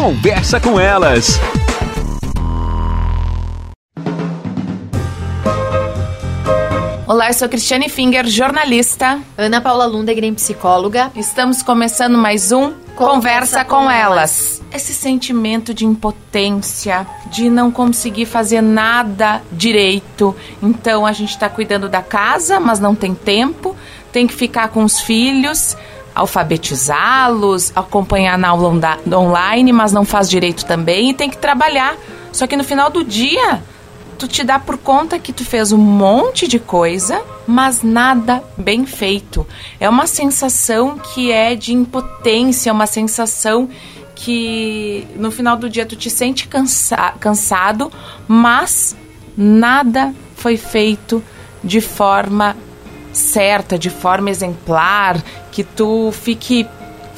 Conversa com elas. Olá, eu sou Cristiane Finger, jornalista. Ana Paula Lundegren, psicóloga. Estamos começando mais um Conversa, Conversa com, com elas. elas. Esse sentimento de impotência, de não conseguir fazer nada direito. Então a gente está cuidando da casa, mas não tem tempo, tem que ficar com os filhos alfabetizá-los, acompanhar na aula online, mas não faz direito também e tem que trabalhar. Só que no final do dia, tu te dá por conta que tu fez um monte de coisa, mas nada bem feito. É uma sensação que é de impotência, é uma sensação que no final do dia tu te sente cansa cansado, mas nada foi feito de forma certa, de forma exemplar, que tu fique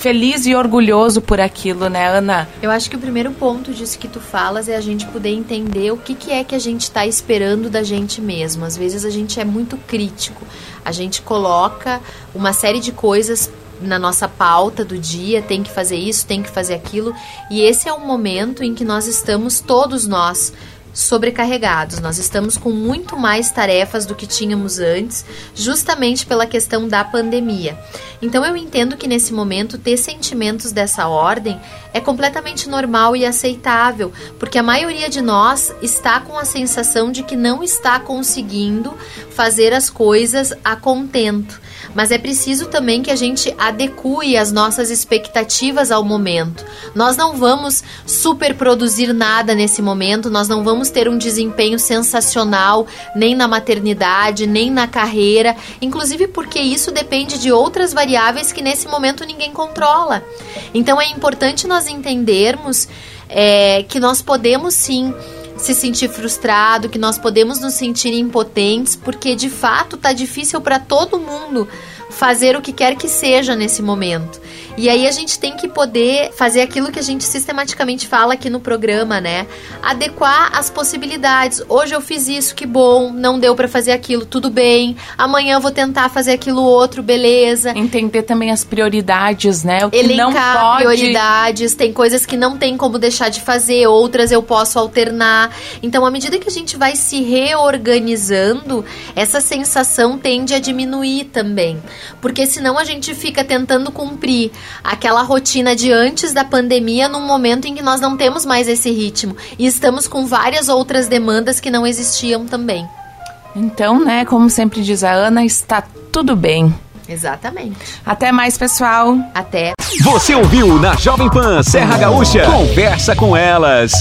feliz e orgulhoso por aquilo, né, Ana? Eu acho que o primeiro ponto disso que tu falas é a gente poder entender o que, que é que a gente está esperando da gente mesmo. Às vezes a gente é muito crítico, a gente coloca uma série de coisas na nossa pauta do dia, tem que fazer isso, tem que fazer aquilo, e esse é um momento em que nós estamos todos nós sobrecarregados. Nós estamos com muito mais tarefas do que tínhamos antes, justamente pela questão da pandemia. Então eu entendo que nesse momento ter sentimentos dessa ordem é completamente normal e aceitável, porque a maioria de nós está com a sensação de que não está conseguindo fazer as coisas a contento mas é preciso também que a gente adeque as nossas expectativas ao momento. Nós não vamos superproduzir nada nesse momento, nós não vamos ter um desempenho sensacional nem na maternidade, nem na carreira, inclusive porque isso depende de outras variáveis que nesse momento ninguém controla. Então é importante nós entendermos é, que nós podemos sim se sentir frustrado, que nós podemos nos sentir impotentes, porque de fato tá difícil para todo mundo fazer o que quer que seja nesse momento. E aí a gente tem que poder fazer aquilo que a gente sistematicamente fala aqui no programa, né? Adequar as possibilidades. Hoje eu fiz isso, que bom, não deu para fazer aquilo, tudo bem. Amanhã eu vou tentar fazer aquilo outro, beleza. Entender também as prioridades, né? O que Elencar não pode... prioridades, tem coisas que não tem como deixar de fazer, outras eu posso alternar. Então, à medida que a gente vai se reorganizando, essa sensação tende a diminuir também. Porque senão a gente fica tentando cumprir aquela rotina de antes da pandemia num momento em que nós não temos mais esse ritmo e estamos com várias outras demandas que não existiam também. Então, né, como sempre diz a Ana, está tudo bem. Exatamente. Até mais, pessoal. Até. Você ouviu na Jovem Pan Serra Gaúcha? Conversa com elas.